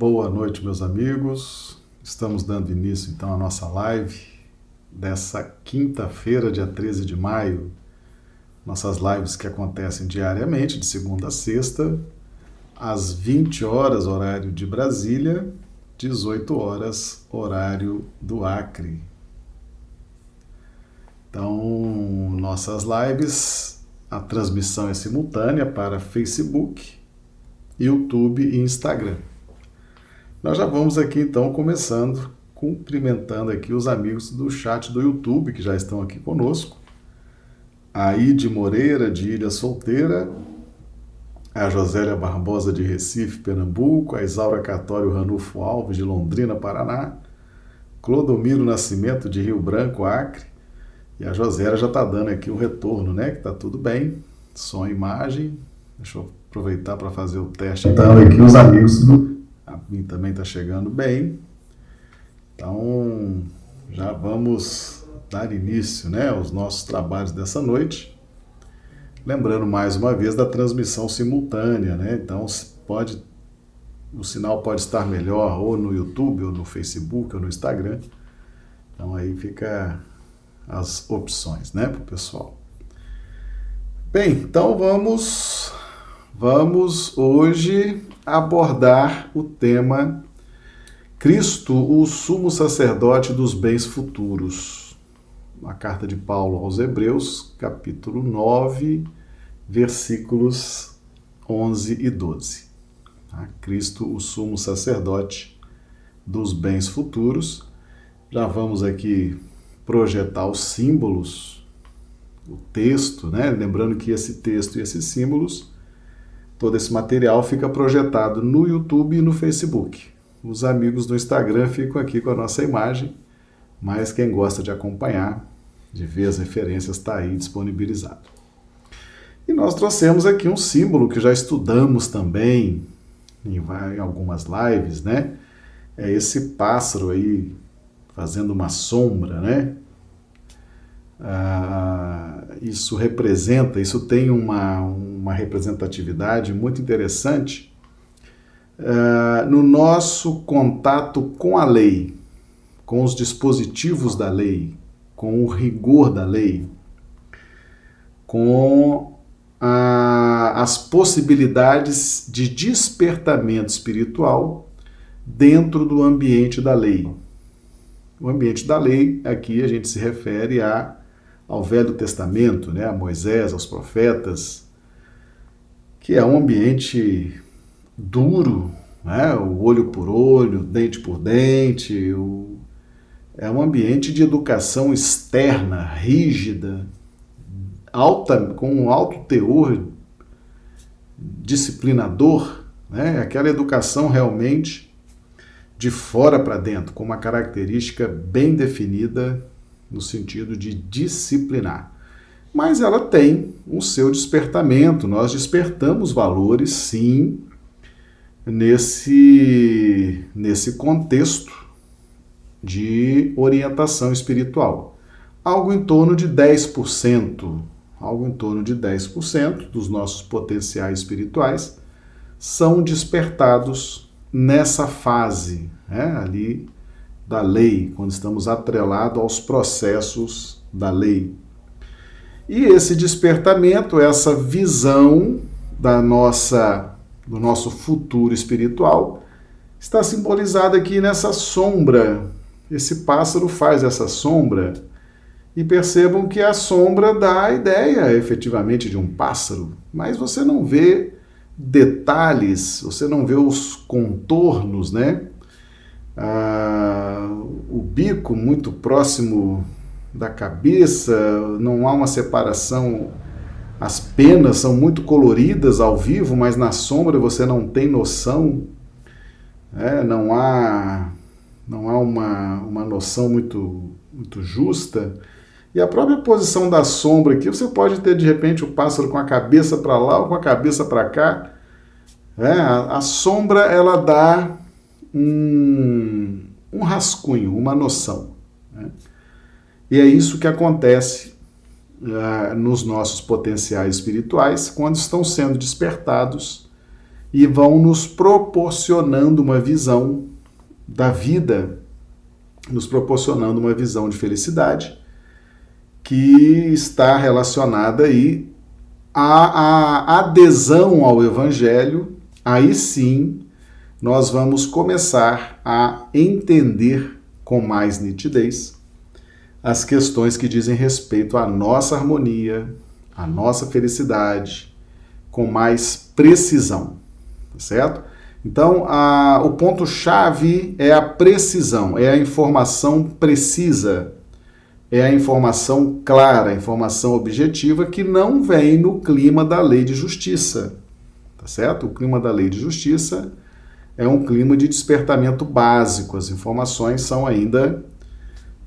Boa noite, meus amigos. Estamos dando início então à nossa live dessa quinta-feira, dia 13 de maio. Nossas lives que acontecem diariamente, de segunda a sexta, às 20 horas, horário de Brasília, 18 horas, horário do Acre. Então, nossas lives, a transmissão é simultânea para Facebook, YouTube e Instagram. Nós já vamos aqui então começando, cumprimentando aqui os amigos do chat do YouTube que já estão aqui conosco. A Ide Moreira, de Ilha Solteira, a Josélia Barbosa de Recife, Pernambuco, a Isaura Catório Ranulfo Alves de Londrina, Paraná, Clodomiro Nascimento de Rio Branco, Acre, e a Josélia já está dando aqui o retorno, né? Que está tudo bem, som e imagem. Deixa eu aproveitar para fazer o teste. Então, aqui os amigos do... A mim também está chegando bem. Então, já vamos dar início né, aos nossos trabalhos dessa noite. Lembrando mais uma vez da transmissão simultânea, né? Então pode o sinal pode estar melhor ou no YouTube, ou no Facebook, ou no Instagram. Então aí fica as opções, né, para o pessoal. Bem, então vamos vamos hoje abordar o tema Cristo, o sumo sacerdote dos bens futuros a carta de Paulo aos Hebreus, capítulo 9, versículos 11 e 12. Tá? Cristo, o sumo sacerdote dos bens futuros. Já vamos aqui projetar os símbolos, o texto, né? Lembrando que esse texto e esses símbolos, todo esse material fica projetado no YouTube e no Facebook. Os amigos do Instagram ficam aqui com a nossa imagem, mas quem gosta de acompanhar de ver as referências está aí disponibilizado. E nós trouxemos aqui um símbolo que já estudamos também em, algumas lives, né? É esse pássaro aí fazendo uma sombra, né? Ah, isso representa, isso tem uma, uma representatividade muito interessante ah, no nosso contato com a lei, com os dispositivos da lei, com o rigor da lei, com a, as possibilidades de despertamento espiritual dentro do ambiente da lei. O ambiente da lei, aqui a gente se refere a, ao Velho Testamento, né, a Moisés, aos profetas, que é um ambiente duro, né, o olho por olho, dente por dente, o é um ambiente de educação externa, rígida, alta, com um alto teor disciplinador, né? aquela educação realmente de fora para dentro, com uma característica bem definida no sentido de disciplinar. Mas ela tem o seu despertamento, nós despertamos valores, sim, nesse, nesse contexto de orientação espiritual. Algo em torno de 10%, algo em torno de 10% dos nossos potenciais espirituais são despertados nessa fase, né, ali da lei, quando estamos atrelados aos processos da lei. E esse despertamento, essa visão da nossa do nosso futuro espiritual está simbolizada aqui nessa sombra esse pássaro faz essa sombra e percebam que a sombra dá a ideia efetivamente de um pássaro, mas você não vê detalhes, você não vê os contornos, né? Ah, o bico muito próximo da cabeça, não há uma separação. As penas são muito coloridas ao vivo, mas na sombra você não tem noção. É, não há não há uma, uma noção muito, muito justa. E a própria posição da sombra aqui, você pode ter de repente o pássaro com a cabeça para lá ou com a cabeça para cá. É, a, a, sombra ela dá um, um rascunho, uma noção. Né? E é isso que acontece uh, nos nossos potenciais espirituais quando estão sendo despertados e vão nos proporcionando uma visão da vida, nos proporcionando uma visão de felicidade que está relacionada aí à, à adesão ao Evangelho. Aí sim nós vamos começar a entender com mais nitidez as questões que dizem respeito à nossa harmonia, à nossa felicidade, com mais precisão, tá certo? Então, a, o ponto-chave é a precisão, é a informação precisa, é a informação clara, a informação objetiva que não vem no clima da lei de justiça, tá certo? O clima da lei de justiça é um clima de despertamento básico, as informações são ainda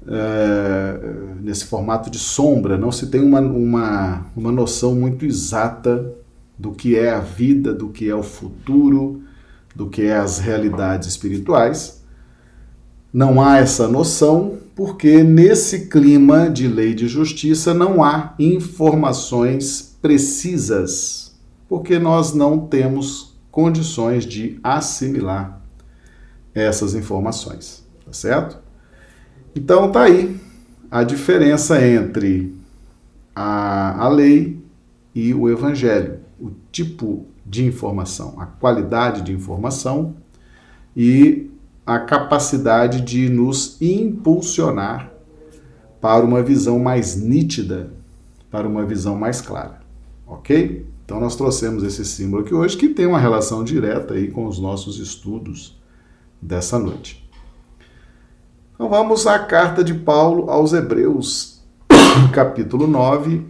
é, nesse formato de sombra, não se tem uma, uma, uma noção muito exata do que é a vida, do que é o futuro, do que é as realidades espirituais. Não há essa noção porque nesse clima de lei de justiça não há informações precisas, porque nós não temos condições de assimilar essas informações, tá certo? Então tá aí a diferença entre a, a lei e o evangelho, o tipo de informação, a qualidade de informação e a capacidade de nos impulsionar para uma visão mais nítida, para uma visão mais clara. Ok? Então nós trouxemos esse símbolo aqui hoje que tem uma relação direta aí com os nossos estudos dessa noite. Então vamos à carta de Paulo aos Hebreus, capítulo 9,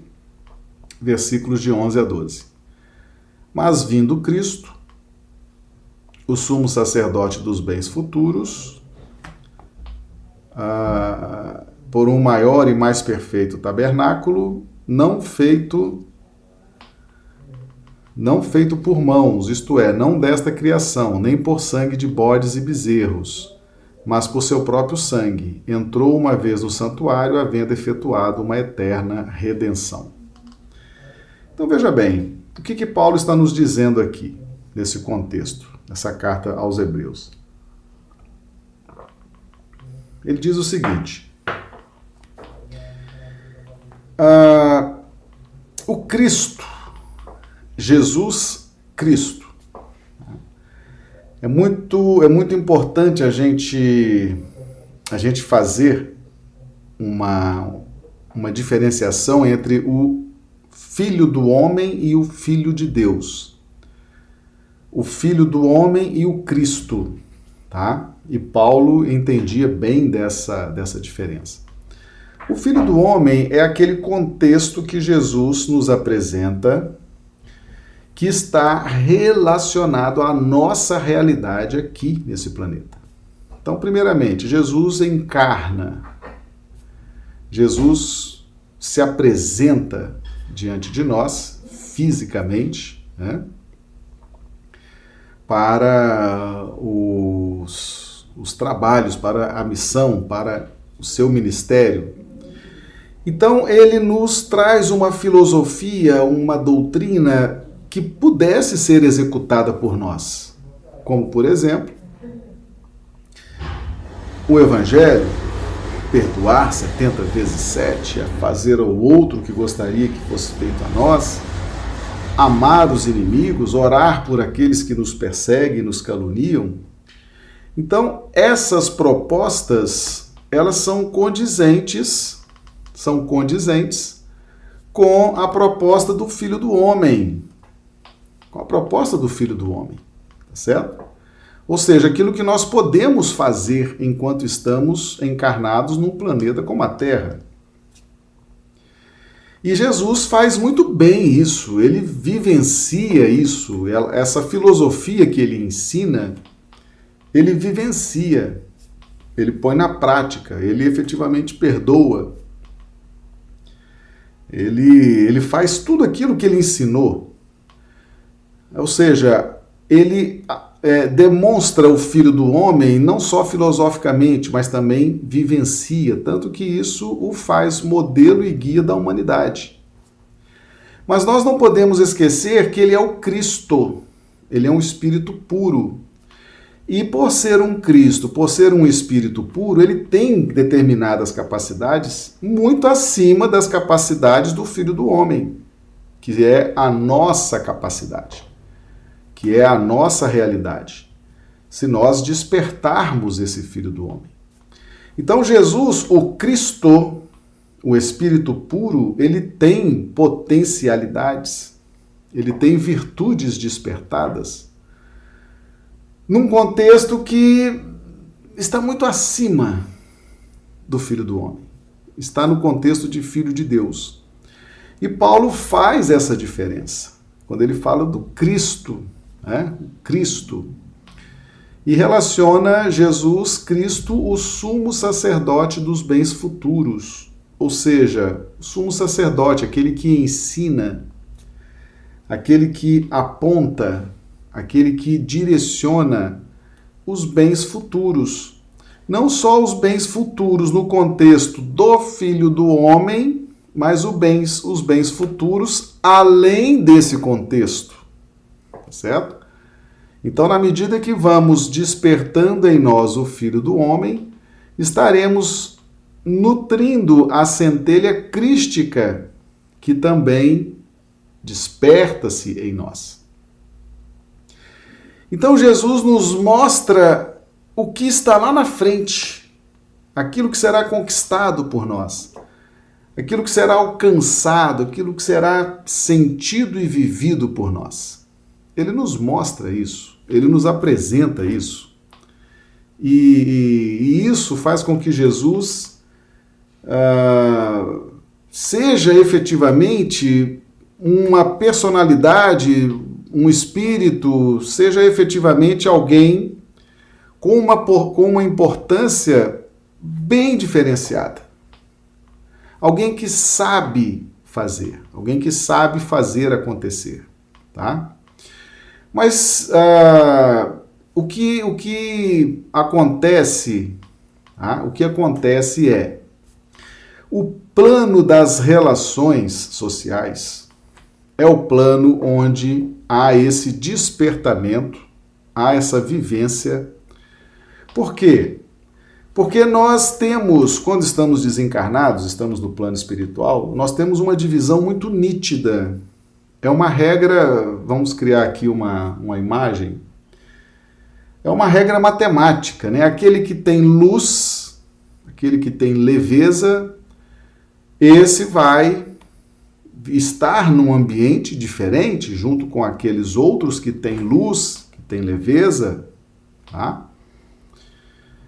versículos de 11 a 12. Mas vindo Cristo, o sumo sacerdote dos bens futuros, ah, por um maior e mais perfeito tabernáculo, não feito não feito por mãos, isto é, não desta criação, nem por sangue de bodes e bezerros, mas por seu próprio sangue, entrou uma vez no santuário, havendo efetuado uma eterna redenção. Então veja bem, o que, que Paulo está nos dizendo aqui, nesse contexto, nessa carta aos Hebreus? Ele diz o seguinte: ah, o Cristo, Jesus Cristo, é muito, é muito importante a gente, a gente fazer uma, uma diferenciação entre o filho do homem e o filho de Deus. O filho do homem e o Cristo, tá? E Paulo entendia bem dessa, dessa diferença. O filho do homem é aquele contexto que Jesus nos apresenta que está relacionado à nossa realidade aqui nesse planeta. Então, primeiramente, Jesus encarna. Jesus se apresenta diante de nós fisicamente, né? para os, os trabalhos, para a missão, para o seu ministério. Então, ele nos traz uma filosofia, uma doutrina que pudesse ser executada por nós, como por exemplo, o Evangelho, perdoar 70 vezes 7, a fazer ao outro o que gostaria que fosse feito a nós, amar os inimigos, orar por aqueles que nos perseguem e nos caluniam. Então, essas propostas, elas são condizentes, são condizentes com a proposta do Filho do Homem, com a proposta do Filho do Homem, tá certo? Ou seja, aquilo que nós podemos fazer enquanto estamos encarnados num planeta como a Terra. E Jesus faz muito bem isso, ele vivencia isso, essa filosofia que ele ensina, ele vivencia, ele põe na prática, ele efetivamente perdoa. Ele, ele faz tudo aquilo que ele ensinou. Ou seja, ele é, demonstra o Filho do Homem não só filosoficamente, mas também vivencia, tanto que isso o faz modelo e guia da humanidade. Mas nós não podemos esquecer que ele é o Cristo. ele é um espírito puro. E por ser um Cristo, por ser um espírito puro, ele tem determinadas capacidades muito acima das capacidades do filho do homem, que é a nossa capacidade, que é a nossa realidade. Se nós despertarmos esse filho do homem. Então Jesus, o Cristo, o espírito puro, ele tem potencialidades, ele tem virtudes despertadas num contexto que está muito acima do Filho do Homem. Está no contexto de Filho de Deus. E Paulo faz essa diferença quando ele fala do Cristo, né? Cristo, e relaciona Jesus Cristo, o sumo sacerdote dos bens futuros, ou seja, o sumo sacerdote, aquele que ensina, aquele que aponta aquele que direciona os bens futuros. Não só os bens futuros no contexto do filho do homem, mas os bens, os bens futuros além desse contexto. Certo? Então, na medida que vamos despertando em nós o filho do homem, estaremos nutrindo a centelha crística que também desperta-se em nós. Então Jesus nos mostra o que está lá na frente, aquilo que será conquistado por nós, aquilo que será alcançado, aquilo que será sentido e vivido por nós. Ele nos mostra isso, ele nos apresenta isso. E, e, isso faz com que Jesus uh, seja efetivamente uma personalidade um espírito seja efetivamente alguém com uma, com uma importância bem diferenciada. Alguém que sabe fazer, alguém que sabe fazer acontecer, tá? Mas uh, o, que, o que acontece, tá? o que acontece é o plano das relações sociais é o plano onde há esse despertamento, há essa vivência. Por quê? Porque nós temos, quando estamos desencarnados, estamos no plano espiritual, nós temos uma divisão muito nítida. É uma regra, vamos criar aqui uma, uma imagem. É uma regra matemática, né? Aquele que tem luz, aquele que tem leveza, esse vai estar num ambiente diferente, junto com aqueles outros que têm luz, que têm leveza, tá?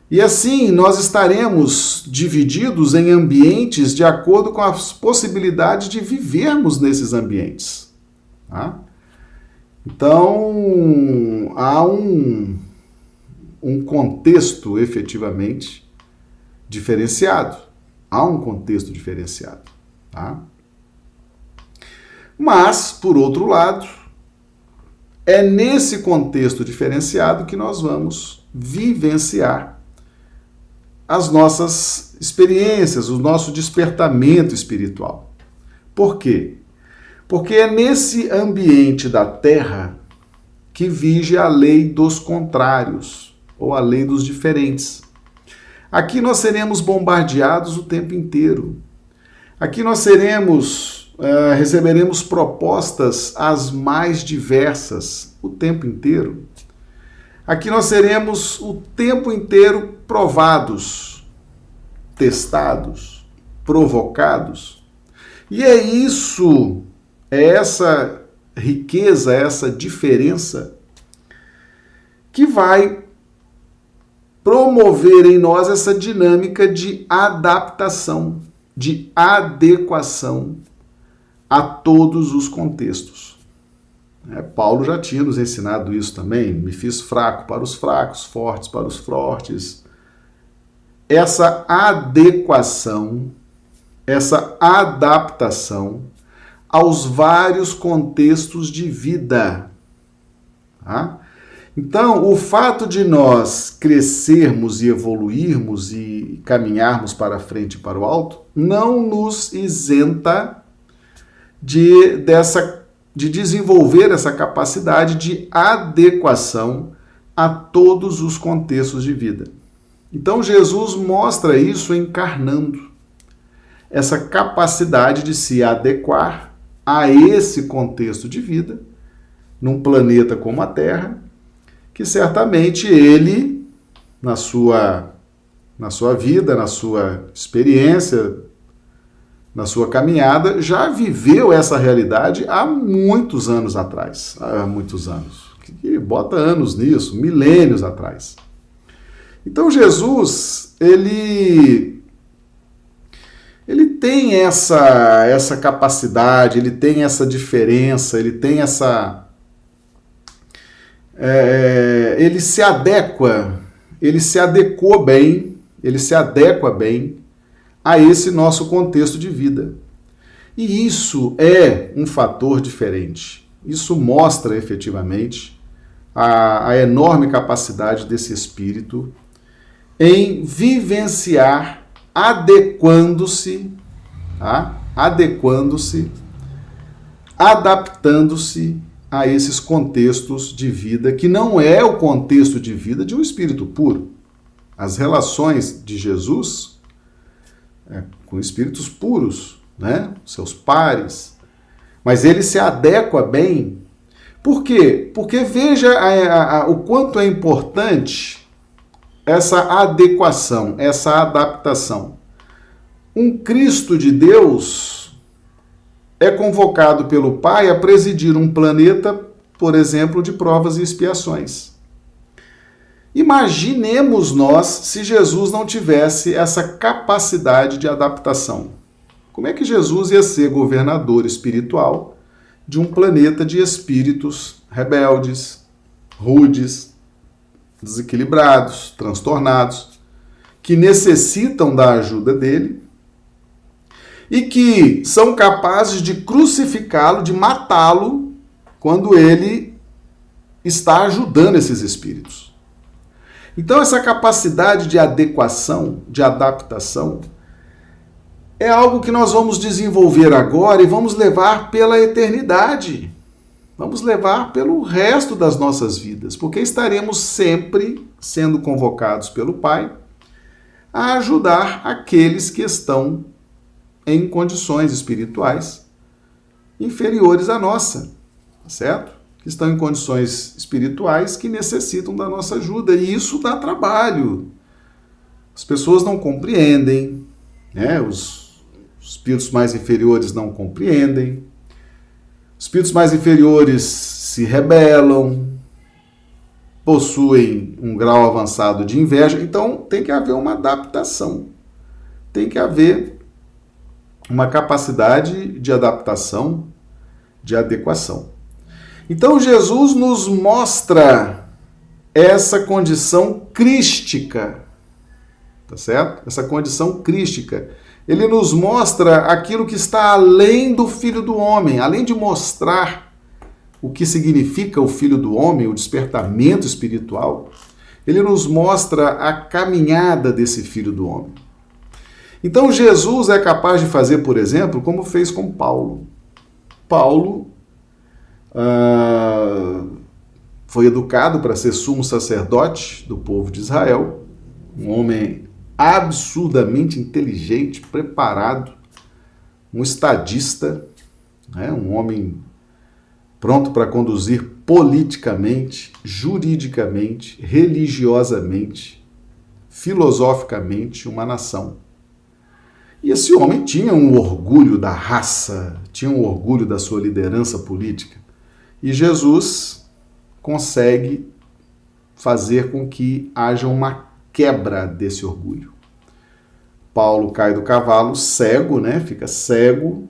E assim nós estaremos divididos em ambientes de acordo com as possibilidades de vivermos nesses ambientes. Tá? Então há um, um contexto efetivamente diferenciado. Há um contexto diferenciado. Tá? Mas, por outro lado, é nesse contexto diferenciado que nós vamos vivenciar as nossas experiências, o nosso despertamento espiritual. Por quê? Porque é nesse ambiente da Terra que vige a lei dos contrários, ou a lei dos diferentes. Aqui nós seremos bombardeados o tempo inteiro. Aqui nós seremos uh, receberemos propostas as mais diversas o tempo inteiro. Aqui nós seremos o tempo inteiro provados, testados, provocados. E é isso, é essa riqueza, essa diferença que vai promover em nós essa dinâmica de adaptação, de adequação a todos os contextos. É, Paulo já tinha nos ensinado isso também. Me fiz fraco para os fracos, fortes para os fortes. Essa adequação, essa adaptação aos vários contextos de vida. Tá? Então, o fato de nós crescermos e evoluirmos e caminharmos para frente e para o alto não nos isenta de dessa de desenvolver essa capacidade de adequação a todos os contextos de vida. Então Jesus mostra isso encarnando essa capacidade de se adequar a esse contexto de vida num planeta como a Terra, que certamente ele na sua na sua vida, na sua experiência, na sua caminhada, já viveu essa realidade há muitos anos atrás. Há muitos anos. Que bota anos nisso, milênios atrás. Então Jesus, ele ele tem essa essa capacidade, ele tem essa diferença, ele tem essa é, ele se adequa, ele se adequou bem, ele se adequa bem a esse nosso contexto de vida. E isso é um fator diferente. Isso mostra efetivamente a, a enorme capacidade desse espírito em vivenciar, adequando-se, tá? adequando-se, adaptando-se a esses contextos de vida que não é o contexto de vida de um espírito puro. As relações de Jesus é, com espíritos puros, né? seus pares, mas ele se adequa bem. Por quê? Porque veja a, a, o quanto é importante essa adequação, essa adaptação. Um Cristo de Deus é convocado pelo Pai a presidir um planeta, por exemplo, de provas e expiações. Imaginemos nós se Jesus não tivesse essa capacidade de adaptação. Como é que Jesus ia ser governador espiritual de um planeta de espíritos rebeldes, rudes, desequilibrados, transtornados, que necessitam da ajuda dele e que são capazes de crucificá-lo, de matá-lo, quando ele está ajudando esses espíritos? Então, essa capacidade de adequação, de adaptação, é algo que nós vamos desenvolver agora e vamos levar pela eternidade. Vamos levar pelo resto das nossas vidas, porque estaremos sempre sendo convocados pelo Pai a ajudar aqueles que estão em condições espirituais inferiores à nossa, certo? que estão em condições espirituais que necessitam da nossa ajuda. E isso dá trabalho. As pessoas não compreendem, né? os, os espíritos mais inferiores não compreendem, espíritos mais inferiores se rebelam, possuem um grau avançado de inveja, então tem que haver uma adaptação, tem que haver uma capacidade de adaptação, de adequação. Então Jesus nos mostra essa condição crística, tá certo? Essa condição crística. Ele nos mostra aquilo que está além do filho do homem, além de mostrar o que significa o filho do homem, o despertamento espiritual, ele nos mostra a caminhada desse filho do homem. Então Jesus é capaz de fazer, por exemplo, como fez com Paulo. Paulo uh, foi educado para ser sumo sacerdote do povo de Israel, um homem absurdamente inteligente, preparado, um estadista, né, um homem pronto para conduzir politicamente, juridicamente, religiosamente, filosoficamente uma nação. E esse homem tinha um orgulho da raça, tinha um orgulho da sua liderança política. E Jesus consegue fazer com que haja uma quebra desse orgulho. Paulo cai do cavalo cego, né? Fica cego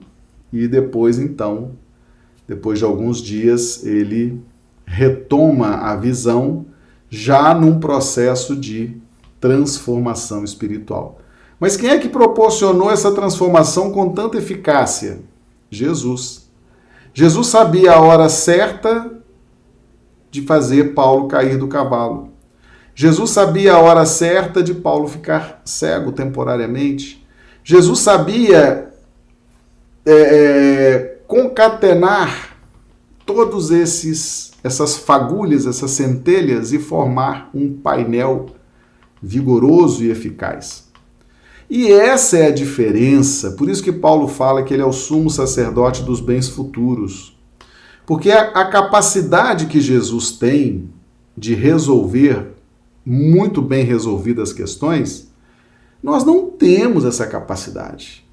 e depois então, depois de alguns dias, ele retoma a visão já num processo de transformação espiritual. Mas quem é que proporcionou essa transformação com tanta eficácia? Jesus. Jesus sabia a hora certa de fazer Paulo cair do cavalo. Jesus sabia a hora certa de Paulo ficar cego temporariamente. Jesus sabia é, é, concatenar todos esses essas fagulhas, essas centelhas e formar um painel vigoroso e eficaz. E essa é a diferença, por isso que Paulo fala que ele é o sumo sacerdote dos bens futuros. Porque a, a capacidade que Jesus tem de resolver muito bem resolvidas questões, nós não temos essa capacidade.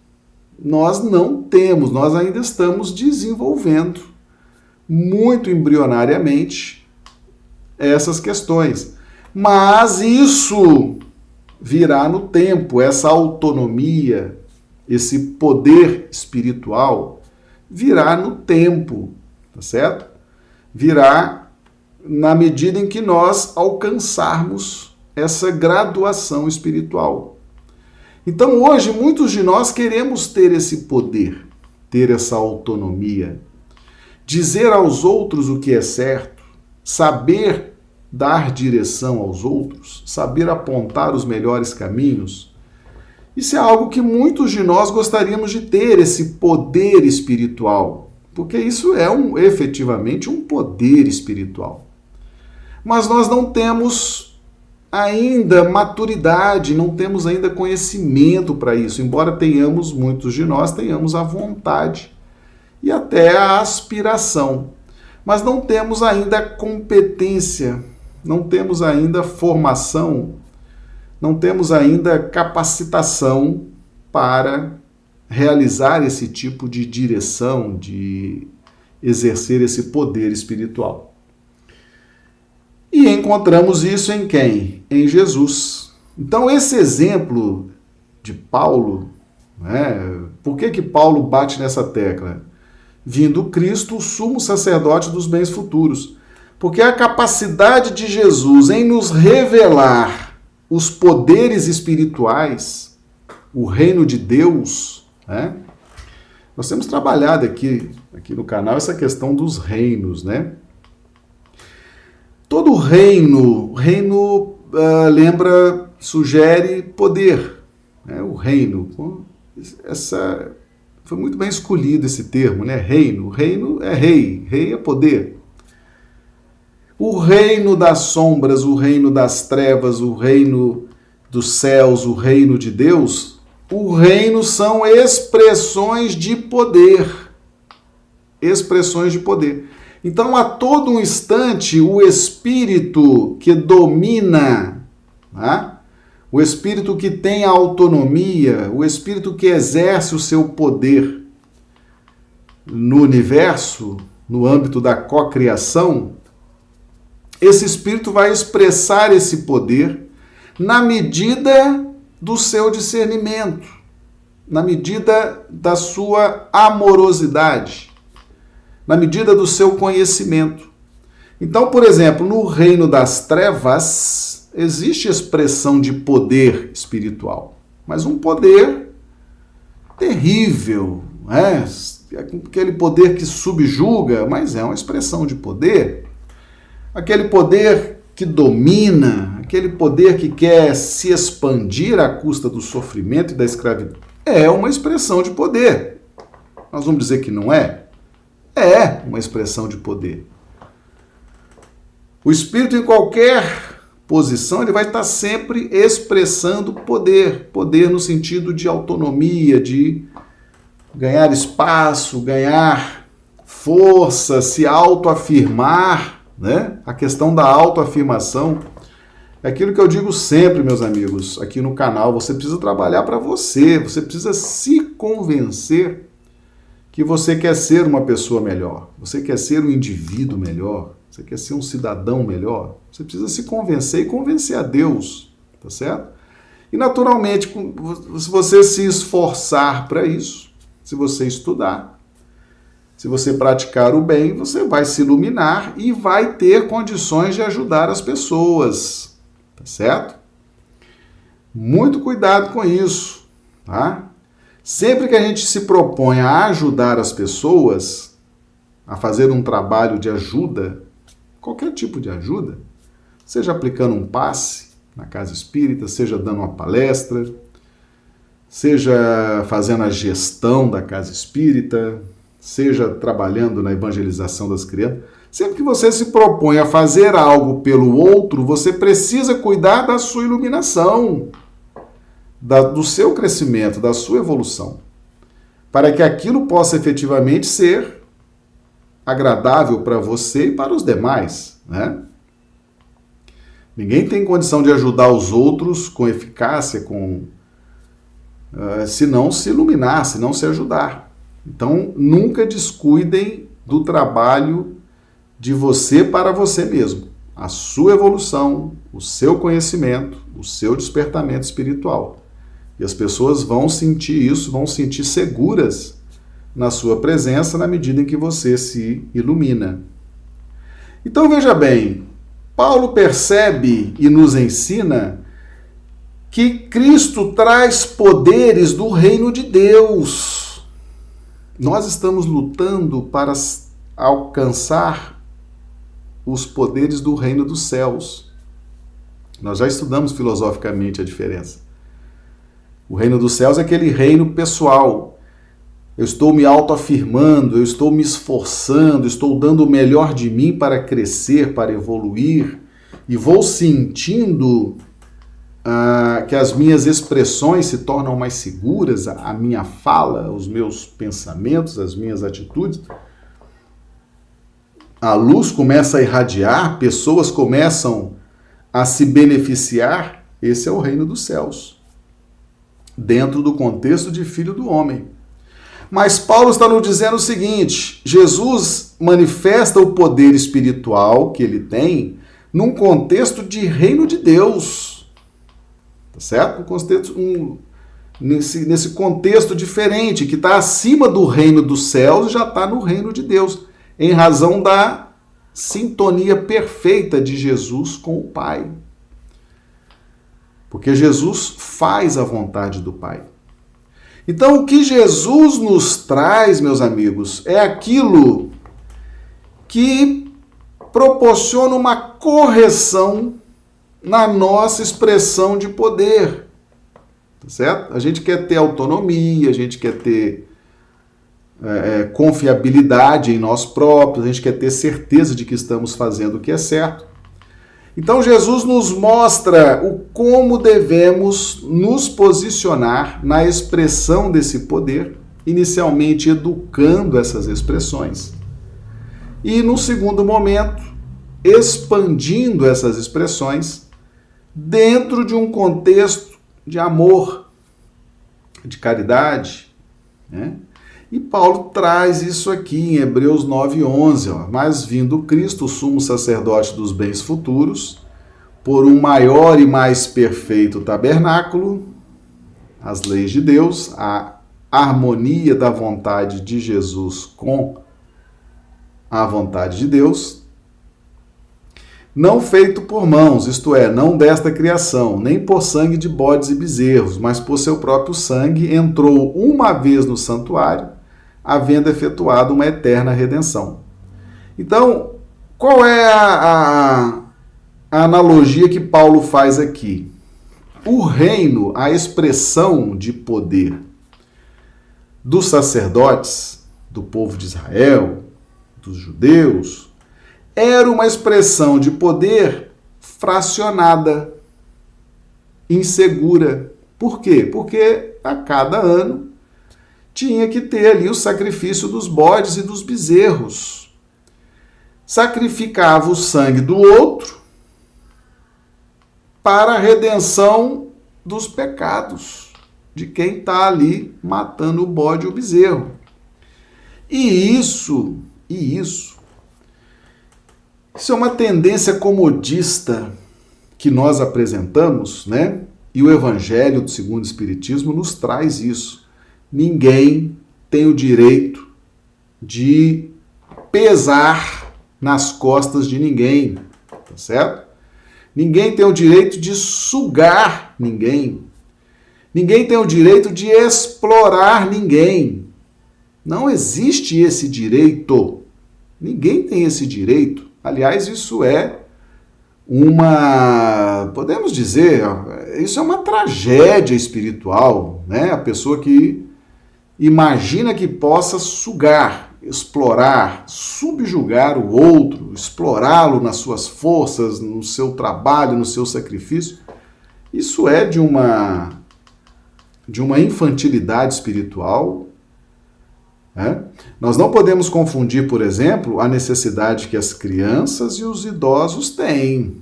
Nós não temos, nós ainda estamos desenvolvendo muito embrionariamente essas questões. Mas isso virá no tempo, essa autonomia, esse poder espiritual virá no tempo, tá certo? Virá na medida em que nós alcançarmos essa graduação espiritual. Então, hoje, muitos de nós queremos ter esse poder, ter essa autonomia, dizer aos outros o que é certo, saber dar direção aos outros, saber apontar os melhores caminhos. Isso é algo que muitos de nós gostaríamos de ter, esse poder espiritual, porque isso é um, efetivamente um poder espiritual. Mas nós não temos ainda maturidade, não temos ainda conhecimento para isso, embora tenhamos, muitos de nós tenhamos a vontade e até a aspiração. Mas não temos ainda competência, não temos ainda formação, não temos ainda capacitação para realizar esse tipo de direção, de exercer esse poder espiritual. E encontramos isso em quem? Em Jesus. Então, esse exemplo de Paulo, né, por que, que Paulo bate nessa tecla? vindo Cristo, o sumo sacerdote dos bens futuros. Porque a capacidade de Jesus em nos revelar os poderes espirituais, o reino de Deus, né? Nós temos trabalhado aqui, aqui no canal essa questão dos reinos, né? Todo reino, reino uh, lembra, sugere poder, né? o reino. Essa foi muito bem escolhido esse termo, né? Reino. Reino é rei, rei é poder. O reino das sombras, o reino das trevas, o reino dos céus, o reino de Deus, o reino são expressões de poder. Expressões de poder. Então, a todo instante, o espírito que domina, né? o espírito que tem a autonomia, o espírito que exerce o seu poder no universo, no âmbito da cocriação, esse espírito vai expressar esse poder na medida do seu discernimento, na medida da sua amorosidade, na medida do seu conhecimento. Então, por exemplo, no reino das trevas, existe expressão de poder espiritual, mas um poder terrível, né? aquele poder que subjuga, mas é uma expressão de poder, aquele poder que domina, aquele poder que quer se expandir à custa do sofrimento e da escravidão, é uma expressão de poder. Nós vamos dizer que não é? É uma expressão de poder. O espírito em qualquer posição, ele vai estar sempre expressando poder. Poder no sentido de autonomia, de ganhar espaço, ganhar força, se autoafirmar, né? A questão da autoafirmação é aquilo que eu digo sempre, meus amigos, aqui no canal. Você precisa trabalhar para você, você precisa se convencer que você quer ser uma pessoa melhor, você quer ser um indivíduo melhor, você quer ser um cidadão melhor, você precisa se convencer e convencer a Deus, tá certo? E naturalmente, se você se esforçar para isso, se você estudar, se você praticar o bem, você vai se iluminar e vai ter condições de ajudar as pessoas, tá certo? Muito cuidado com isso, tá? Sempre que a gente se propõe a ajudar as pessoas, a fazer um trabalho de ajuda, qualquer tipo de ajuda, seja aplicando um passe na casa espírita, seja dando uma palestra, seja fazendo a gestão da casa espírita, seja trabalhando na evangelização das crianças, sempre que você se propõe a fazer algo pelo outro, você precisa cuidar da sua iluminação, da, do seu crescimento, da sua evolução, para que aquilo possa efetivamente ser agradável para você e para os demais, né? Ninguém tem condição de ajudar os outros com eficácia, com uh, se não se iluminar, se não se ajudar. Então, nunca descuidem do trabalho de você para você mesmo. A sua evolução, o seu conhecimento, o seu despertamento espiritual. E as pessoas vão sentir isso, vão sentir seguras na sua presença na medida em que você se ilumina. Então veja bem, Paulo percebe e nos ensina que Cristo traz poderes do reino de Deus. Nós estamos lutando para alcançar os poderes do reino dos céus. Nós já estudamos filosoficamente a diferença. O reino dos céus é aquele reino pessoal, eu estou me autoafirmando, eu estou me esforçando, estou dando o melhor de mim para crescer, para evoluir, e vou sentindo uh, que as minhas expressões se tornam mais seguras, a minha fala, os meus pensamentos, as minhas atitudes. A luz começa a irradiar, pessoas começam a se beneficiar. Esse é o reino dos céus, dentro do contexto de filho do homem. Mas Paulo está nos dizendo o seguinte: Jesus manifesta o poder espiritual que ele tem num contexto de reino de Deus. Tá certo? Um contexto, um, nesse, nesse contexto diferente, que está acima do reino dos céus e já está no reino de Deus, em razão da sintonia perfeita de Jesus com o Pai. Porque Jesus faz a vontade do Pai. Então, o que Jesus nos traz, meus amigos, é aquilo que proporciona uma correção na nossa expressão de poder. Tá certo? A gente quer ter autonomia, a gente quer ter é, é confiabilidade em nós próprios, a gente quer ter certeza de que estamos fazendo o que é certo. Então Jesus nos mostra o como devemos nos posicionar na expressão desse poder, inicialmente educando essas expressões. E no segundo momento, expandindo essas expressões dentro de um contexto de amor, de caridade, né? E Paulo traz isso aqui em Hebreus 9:11, ó. Mas vindo Cristo, sumo sacerdote dos bens futuros, por um maior e mais perfeito tabernáculo, as leis de Deus, a harmonia da vontade de Jesus com a vontade de Deus, não feito por mãos, isto é, não desta criação, nem por sangue de bodes e bezerros, mas por seu próprio sangue, entrou uma vez no santuário havendo efetuado uma eterna redenção. Então, qual é a, a, a analogia que Paulo faz aqui? O reino, a expressão de poder dos sacerdotes, do povo de Israel, dos judeus, era uma expressão de poder fracionada, insegura. Por quê? Porque a cada ano tinha que ter ali o sacrifício dos bodes e dos bezerros. Sacrificava o sangue do outro para a redenção dos pecados de quem está ali matando o bode e o bezerro. E isso, e isso, isso é uma tendência comodista que nós apresentamos, né? E o Evangelho do segundo Espiritismo nos traz isso ninguém tem o direito de pesar nas costas de ninguém, tá certo? Ninguém tem o direito de sugar ninguém. Ninguém tem o direito de explorar ninguém. Não existe esse direito. Ninguém tem esse direito. Aliás, isso é uma, podemos dizer, isso é uma tragédia espiritual, né? A pessoa que imagina que possa sugar. explorar, subjugar o outro, explorá-lo nas suas forças, no seu trabalho, no seu sacrifício, isso é de uma de uma infantilidade espiritual. Né? Nós não podemos confundir, por exemplo, a necessidade que as crianças e os idosos têm.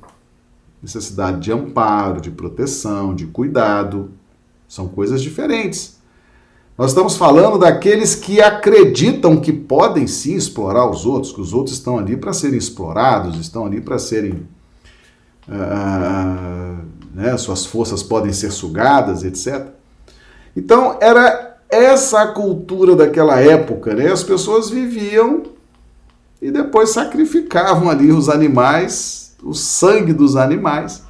Necessidade de amparo, de proteção, de cuidado. São coisas diferentes. Nós estamos falando daqueles que acreditam que podem sim explorar os outros, que os outros estão ali para serem explorados, estão ali para serem. Uh, né, suas forças podem ser sugadas, etc. Então, era essa a cultura daquela época. Né? As pessoas viviam e depois sacrificavam ali os animais, o sangue dos animais,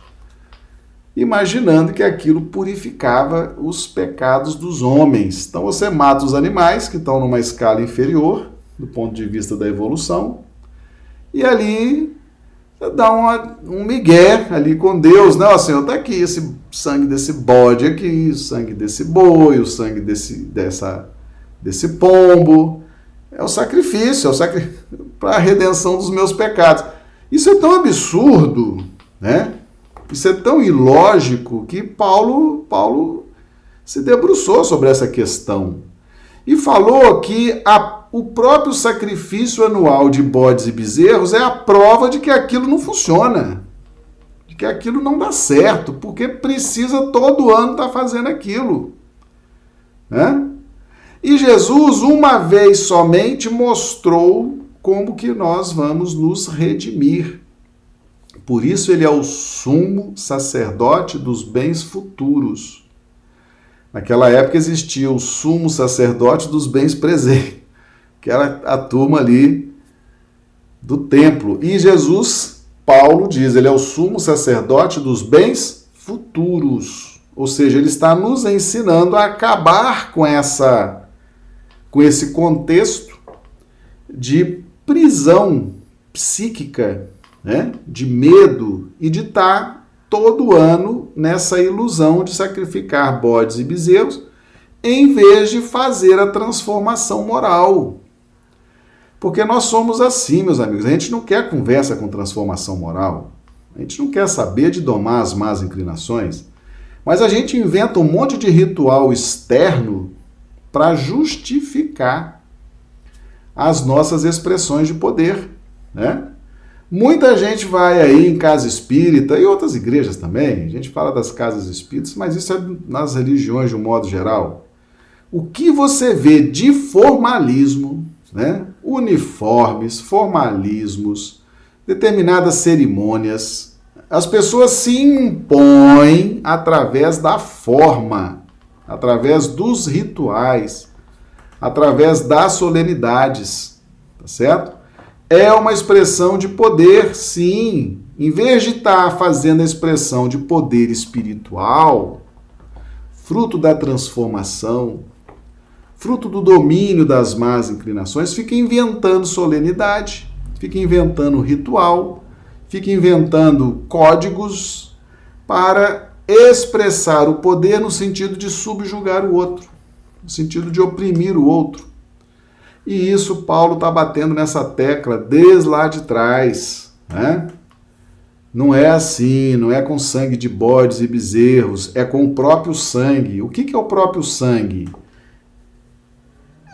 imaginando que aquilo purificava os pecados dos homens. Então você mata os animais que estão numa escala inferior do ponto de vista da evolução, e ali dá uma, um migué ali com Deus? Ó, Senhor, tá aqui esse sangue desse bode aqui, o sangue desse boi, o sangue desse, dessa, desse pombo. É o sacrifício, é o sacri... para a redenção dos meus pecados. Isso é tão absurdo, né? Isso é tão ilógico que Paulo, Paulo se debruçou sobre essa questão e falou que a, o próprio sacrifício anual de bodes e bezerros é a prova de que aquilo não funciona, de que aquilo não dá certo, porque precisa todo ano estar tá fazendo aquilo. Né? E Jesus, uma vez somente, mostrou como que nós vamos nos redimir. Por isso ele é o sumo sacerdote dos bens futuros. Naquela época existia o sumo sacerdote dos bens presentes, que era a turma ali do templo. E Jesus, Paulo diz, ele é o sumo sacerdote dos bens futuros. Ou seja, ele está nos ensinando a acabar com essa com esse contexto de prisão psíquica né? de medo e de estar todo ano nessa ilusão de sacrificar bodes e bezerros, em vez de fazer a transformação moral. Porque nós somos assim, meus amigos. A gente não quer conversa com transformação moral. A gente não quer saber de domar as más inclinações. Mas a gente inventa um monte de ritual externo para justificar as nossas expressões de poder, né? Muita gente vai aí em casa espírita e outras igrejas também. A gente fala das casas espíritas, mas isso é nas religiões de um modo geral. O que você vê de formalismo, né? uniformes, formalismos, determinadas cerimônias, as pessoas se impõem através da forma, através dos rituais, através das solenidades, tá certo? É uma expressão de poder, sim. Em vez de estar tá fazendo a expressão de poder espiritual, fruto da transformação, fruto do domínio das más inclinações, fica inventando solenidade, fica inventando ritual, fica inventando códigos para expressar o poder no sentido de subjugar o outro, no sentido de oprimir o outro. E isso Paulo está batendo nessa tecla desde lá de trás. Né? Não é assim, não é com sangue de bodes e bezerros, é com o próprio sangue. O que, que é o próprio sangue?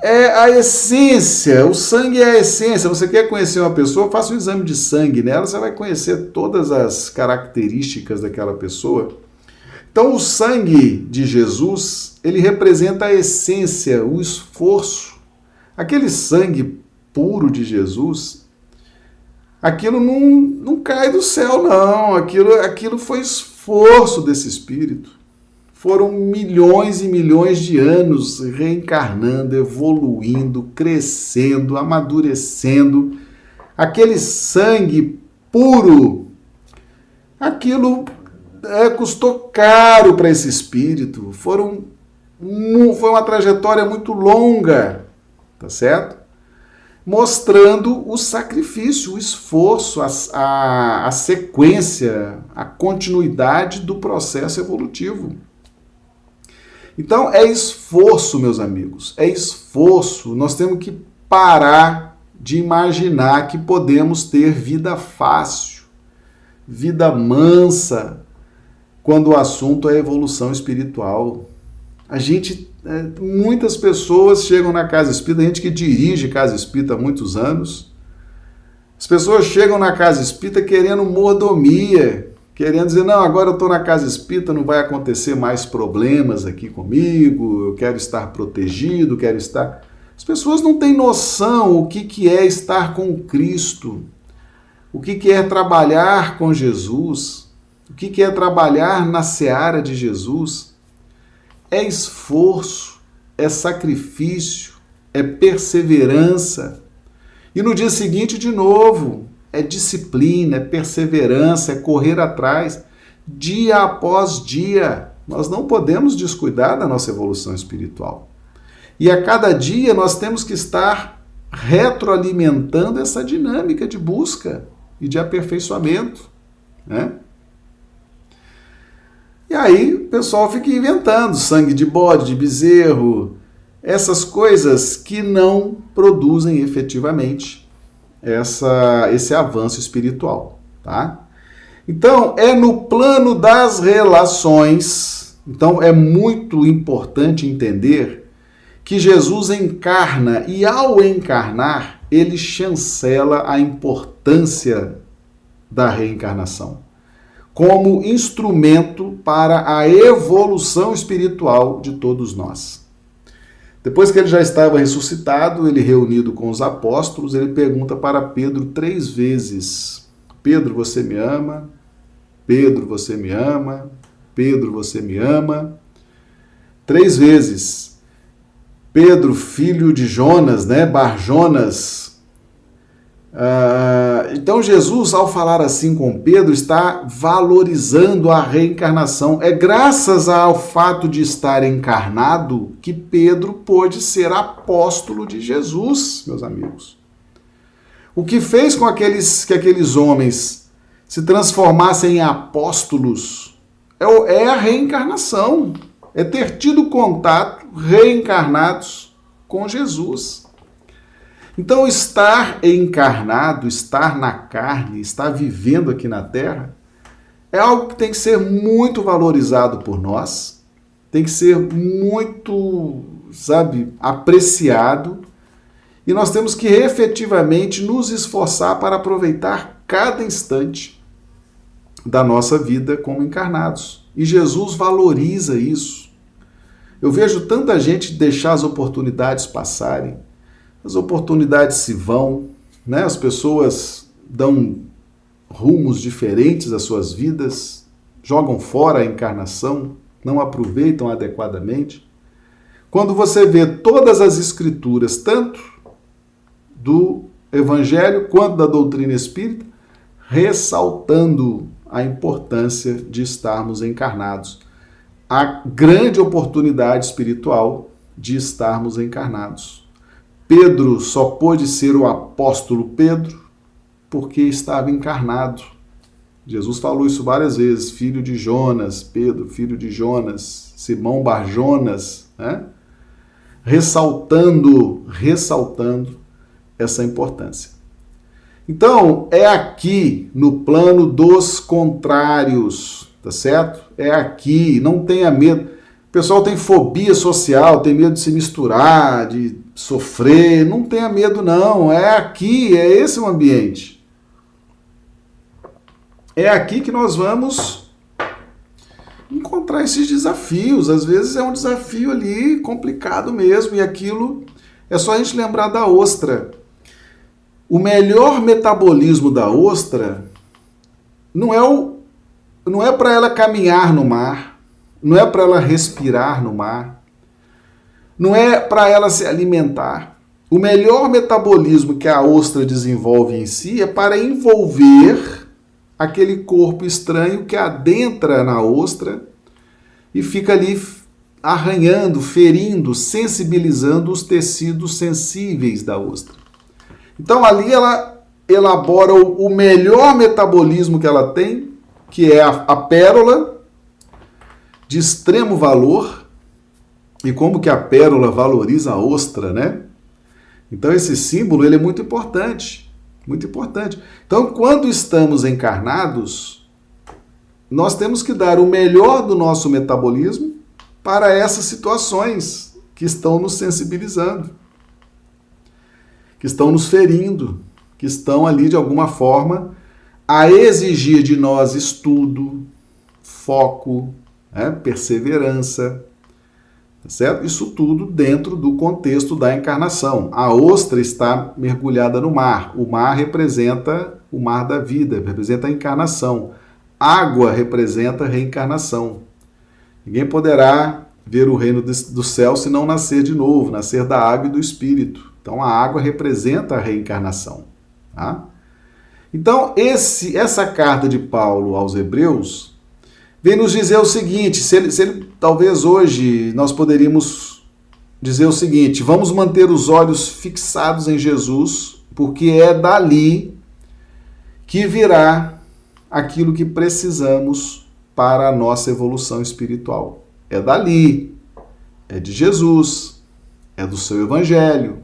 É a essência, o sangue é a essência. Você quer conhecer uma pessoa, faça um exame de sangue nela, você vai conhecer todas as características daquela pessoa. Então, o sangue de Jesus, ele representa a essência, o esforço Aquele sangue puro de Jesus, aquilo não, não cai do céu, não. Aquilo, aquilo foi esforço desse Espírito. Foram milhões e milhões de anos reencarnando, evoluindo, crescendo, amadurecendo. Aquele sangue puro, aquilo é, custou caro para esse espírito. Foram, foi uma trajetória muito longa tá certo? Mostrando o sacrifício, o esforço, a, a, a sequência, a continuidade do processo evolutivo. Então é esforço, meus amigos, é esforço. Nós temos que parar de imaginar que podemos ter vida fácil, vida mansa, quando o assunto é evolução espiritual. A gente, muitas pessoas chegam na casa espírita, gente que dirige casa espírita há muitos anos, as pessoas chegam na casa espírita querendo mordomia, querendo dizer, não, agora eu estou na casa espírita, não vai acontecer mais problemas aqui comigo, eu quero estar protegido, quero estar. As pessoas não têm noção o que, que é estar com Cristo, o que, que é trabalhar com Jesus, o que, que é trabalhar na seara de Jesus. É esforço, é sacrifício, é perseverança. E no dia seguinte, de novo, é disciplina, é perseverança, é correr atrás, dia após dia. Nós não podemos descuidar da nossa evolução espiritual. E a cada dia nós temos que estar retroalimentando essa dinâmica de busca e de aperfeiçoamento. Né? E aí o pessoal fica inventando sangue de bode, de bezerro, essas coisas que não produzem efetivamente essa, esse avanço espiritual, tá? Então, é no plano das relações, então é muito importante entender que Jesus encarna e ao encarnar, ele chancela a importância da reencarnação como instrumento para a evolução espiritual de todos nós. Depois que ele já estava ressuscitado, ele reunido com os apóstolos, ele pergunta para Pedro três vezes: Pedro, você me ama? Pedro, você me ama? Pedro, você me ama? Três vezes. Pedro, filho de Jonas, né? Bar Jonas, Uh, então, Jesus, ao falar assim com Pedro, está valorizando a reencarnação. É graças ao fato de estar encarnado que Pedro pôde ser apóstolo de Jesus, meus amigos. O que fez com aqueles, que aqueles homens se transformassem em apóstolos é, é a reencarnação, é ter tido contato reencarnados com Jesus. Então, estar encarnado, estar na carne, estar vivendo aqui na Terra, é algo que tem que ser muito valorizado por nós, tem que ser muito, sabe, apreciado, e nós temos que efetivamente nos esforçar para aproveitar cada instante da nossa vida como encarnados. E Jesus valoriza isso. Eu vejo tanta gente deixar as oportunidades passarem as oportunidades se vão, né? as pessoas dão rumos diferentes às suas vidas, jogam fora a encarnação, não aproveitam adequadamente. Quando você vê todas as escrituras, tanto do Evangelho quanto da doutrina espírita, ressaltando a importância de estarmos encarnados, a grande oportunidade espiritual de estarmos encarnados. Pedro só pôde ser o apóstolo Pedro porque estava encarnado. Jesus falou isso várias vezes, filho de Jonas, Pedro, filho de Jonas, Simão Barjonas, né? ressaltando, ressaltando essa importância. Então, é aqui no plano dos contrários, tá certo? É aqui, não tenha medo. O pessoal tem fobia social, tem medo de se misturar, de sofrer. Não tenha medo, não. É aqui, é esse o ambiente. É aqui que nós vamos encontrar esses desafios. Às vezes é um desafio ali complicado mesmo, e aquilo é só a gente lembrar da ostra. O melhor metabolismo da ostra não é o não é para ela caminhar no mar, não é para ela respirar no mar, não é para ela se alimentar. O melhor metabolismo que a ostra desenvolve em si é para envolver aquele corpo estranho que adentra na ostra e fica ali arranhando, ferindo, sensibilizando os tecidos sensíveis da ostra. Então ali ela elabora o melhor metabolismo que ela tem, que é a, pérola, de extremo valor e como que a pérola valoriza a ostra, né? Então esse símbolo ele é muito importante, muito importante. Então quando estamos encarnados, nós temos que dar o melhor do nosso metabolismo para essas situações que estão nos sensibilizando, que estão nos ferindo, que estão ali de alguma forma a exigir de nós estudo, foco, né, perseverança, certo? Isso tudo dentro do contexto da encarnação. A ostra está mergulhada no mar. O mar representa o mar da vida, representa a encarnação. Água representa a reencarnação. Ninguém poderá ver o reino do céu se não nascer de novo, nascer da água e do espírito. Então a água representa a reencarnação. Tá? Então esse, essa carta de Paulo aos Hebreus vem nos dizer o seguinte: se ele, se ele, talvez hoje nós poderíamos dizer o seguinte: vamos manter os olhos fixados em Jesus, porque é dali que virá aquilo que precisamos para a nossa evolução espiritual. É dali, é de Jesus, é do seu evangelho,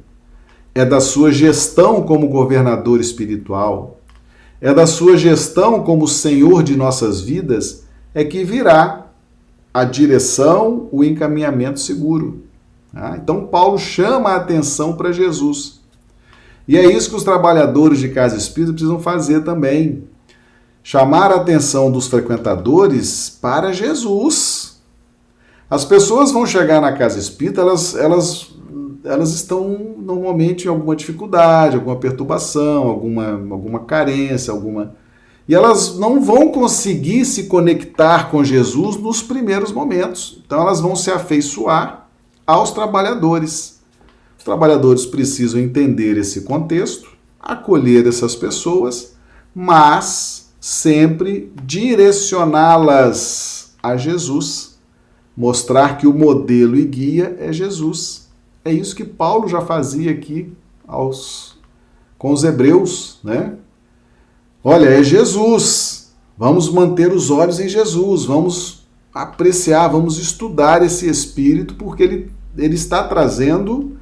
é da sua gestão como governador espiritual, é da sua gestão como Senhor de nossas vidas. É que virá a direção, o encaminhamento seguro. Tá? Então, Paulo chama a atenção para Jesus. E é isso que os trabalhadores de casa espírita precisam fazer também. Chamar a atenção dos frequentadores para Jesus. As pessoas vão chegar na casa espírita, elas, elas, elas estão normalmente em alguma dificuldade, alguma perturbação, alguma, alguma carência, alguma e elas não vão conseguir se conectar com Jesus nos primeiros momentos. Então elas vão se afeiçoar aos trabalhadores. Os trabalhadores precisam entender esse contexto, acolher essas pessoas, mas sempre direcioná-las a Jesus, mostrar que o modelo e guia é Jesus. É isso que Paulo já fazia aqui aos com os hebreus, né? Olha, é Jesus. Vamos manter os olhos em Jesus, vamos apreciar, vamos estudar esse Espírito, porque ele, ele está trazendo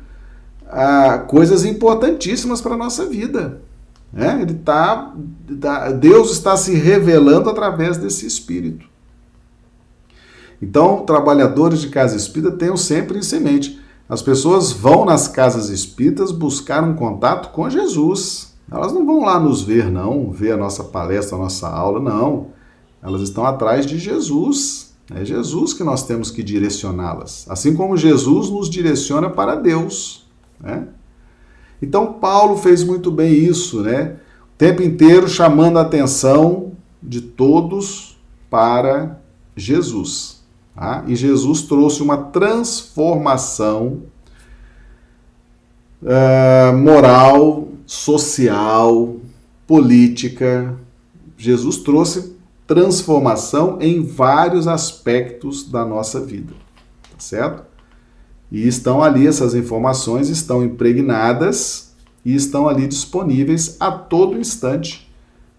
ah, coisas importantíssimas para a nossa vida. Né? Ele tá, tá, Deus está se revelando através desse Espírito. Então, trabalhadores de casa espírita tenham sempre em mente. As pessoas vão nas casas espíritas buscar um contato com Jesus. Elas não vão lá nos ver, não, ver a nossa palestra, a nossa aula, não. Elas estão atrás de Jesus. É Jesus que nós temos que direcioná-las. Assim como Jesus nos direciona para Deus. Né? Então, Paulo fez muito bem isso, né? O tempo inteiro chamando a atenção de todos para Jesus. Tá? E Jesus trouxe uma transformação uh, moral social, política. Jesus trouxe transformação em vários aspectos da nossa vida, tá certo? E estão ali, essas informações estão impregnadas e estão ali disponíveis a todo instante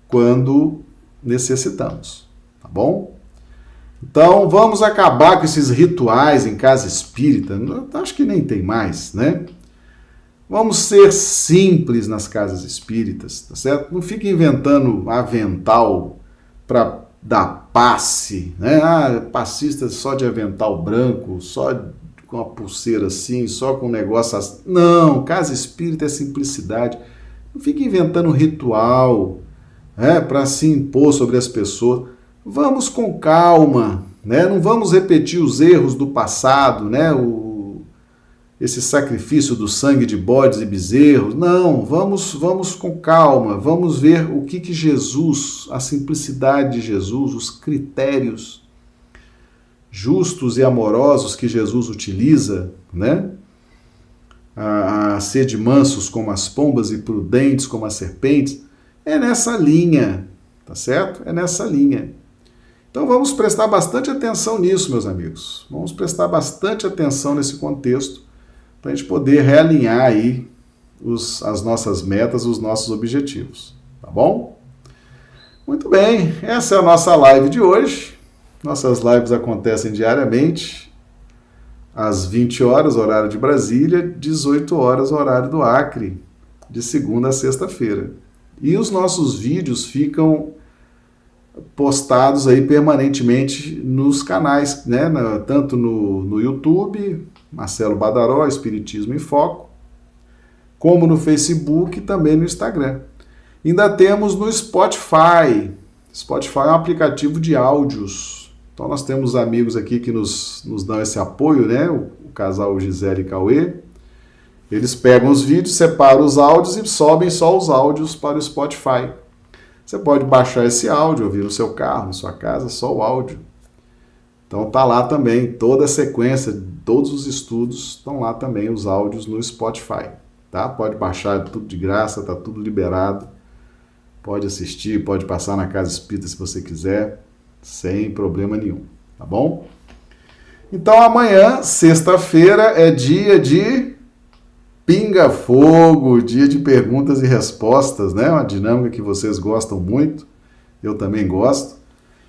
quando necessitamos, tá bom? Então vamos acabar com esses rituais em casa espírita. Acho que nem tem mais, né? Vamos ser simples nas casas espíritas, tá certo? Não fique inventando avental para dar passe, né? Ah, passista só de avental branco, só com a pulseira assim, só com um negócio assim. Não, casa espírita é simplicidade. Não fique inventando ritual né, para se impor sobre as pessoas. Vamos com calma, né? Não vamos repetir os erros do passado, né? O, esse sacrifício do sangue de bodes e bezerros. Não, vamos, vamos com calma, vamos ver o que, que Jesus, a simplicidade de Jesus, os critérios justos e amorosos que Jesus utiliza, né? A, a ser de mansos como as pombas e prudentes como as serpentes, é nessa linha, tá certo? É nessa linha. Então vamos prestar bastante atenção nisso, meus amigos. Vamos prestar bastante atenção nesse contexto para a gente poder realinhar aí os, as nossas metas, os nossos objetivos, tá bom? Muito bem, essa é a nossa live de hoje. Nossas lives acontecem diariamente às 20 horas, horário de Brasília, 18 horas, horário do Acre, de segunda a sexta-feira. E os nossos vídeos ficam postados aí permanentemente nos canais, né? tanto no, no YouTube, Marcelo Badaró, Espiritismo em Foco, como no Facebook e também no Instagram. Ainda temos no Spotify. Spotify é um aplicativo de áudios. Então nós temos amigos aqui que nos, nos dão esse apoio, né? O, o casal Gisele e Cauê. Eles pegam os vídeos, separam os áudios e sobem só os áudios para o Spotify. Você pode baixar esse áudio, ouvir no seu carro, na sua casa, só o áudio. Então tá lá também toda a sequência, todos os estudos estão lá também os áudios no Spotify, tá? Pode baixar é tudo de graça, tá tudo liberado. Pode assistir, pode passar na casa espírita se você quiser, sem problema nenhum, tá bom? Então amanhã, sexta-feira, é dia de Pinga Fogo, dia de perguntas e respostas, né? Uma dinâmica que vocês gostam muito, eu também gosto.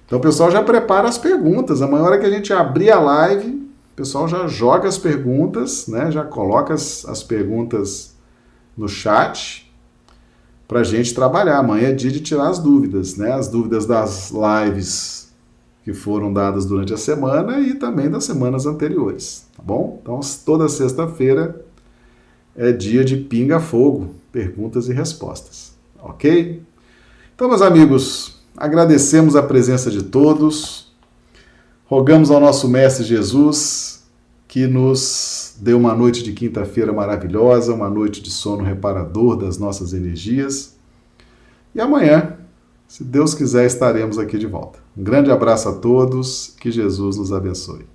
Então o pessoal já prepara as perguntas. Amanhã, hora que a gente abrir a live, o pessoal já joga as perguntas, né? Já coloca as, as perguntas no chat para a gente trabalhar. Amanhã é dia de tirar as dúvidas, né? As dúvidas das lives que foram dadas durante a semana e também das semanas anteriores, tá bom? Então toda sexta-feira é dia de pinga-fogo, perguntas e respostas, ok? Então, meus amigos, agradecemos a presença de todos, rogamos ao nosso Mestre Jesus que nos dê uma noite de quinta-feira maravilhosa, uma noite de sono reparador das nossas energias. E amanhã, se Deus quiser, estaremos aqui de volta. Um grande abraço a todos, que Jesus nos abençoe.